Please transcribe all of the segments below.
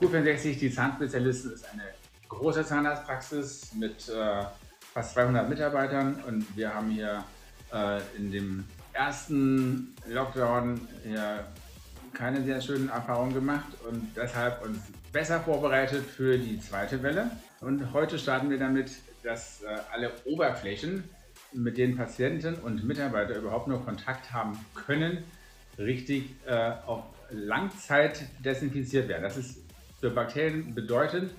Q64, die Zahnspezialisten, ist eine große Zahnarztpraxis mit äh, fast 200 Mitarbeitern und wir haben hier äh, in dem ersten Lockdown hier keine sehr schönen Erfahrungen gemacht und deshalb uns besser vorbereitet für die zweite Welle. Und heute starten wir damit, dass äh, alle Oberflächen, mit denen Patienten und Mitarbeiter überhaupt nur Kontakt haben können, richtig äh, auf Langzeit desinfiziert werden. Das ist für Bakterien bedeutend.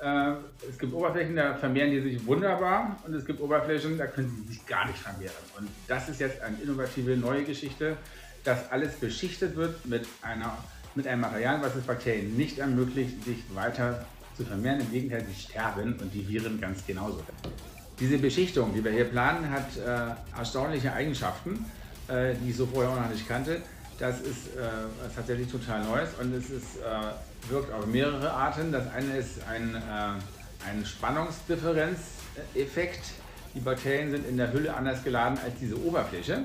Äh, es gibt Oberflächen, da vermehren die sich wunderbar und es gibt Oberflächen, da können sie sich gar nicht vermehren. Und das ist jetzt eine innovative neue Geschichte, dass alles beschichtet wird mit, einer, mit einem Material, was es Bakterien nicht ermöglicht, sich weiter zu vermehren. Im Gegenteil, sie sterben und die Viren ganz genauso. Diese Beschichtung, die wir hier planen, hat äh, erstaunliche Eigenschaften, äh, die ich so vorher auch noch nicht kannte. Das ist äh, tatsächlich total Neues und es ist, äh, wirkt auf mehrere Arten. Das eine ist ein, äh, ein Spannungsdifferenzeffekt. Die Bakterien sind in der Hülle anders geladen als diese Oberfläche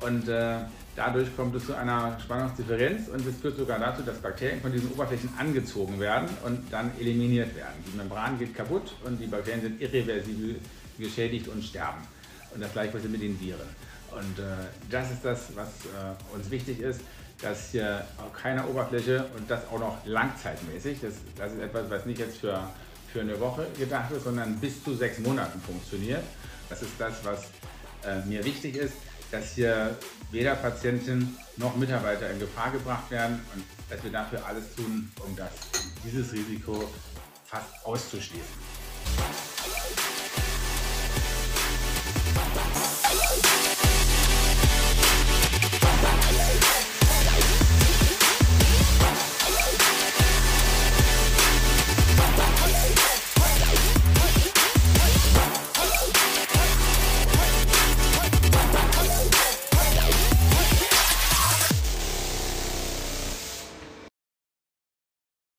und äh, dadurch kommt es zu einer Spannungsdifferenz und es führt sogar dazu, dass Bakterien von diesen Oberflächen angezogen werden und dann eliminiert werden. Die Membran geht kaputt und die Bakterien sind irreversibel geschädigt und sterben. Und das gleiche passiert mit den Viren. Und äh, das ist das, was äh, uns wichtig ist, dass hier auf keiner Oberfläche und das auch noch langzeitmäßig, das, das ist etwas, was nicht jetzt für, für eine Woche gedacht ist, sondern bis zu sechs Monaten funktioniert. Das ist das, was äh, mir wichtig ist, dass hier weder Patienten noch Mitarbeiter in Gefahr gebracht werden und dass wir dafür alles tun, um das, dieses Risiko fast auszuschließen.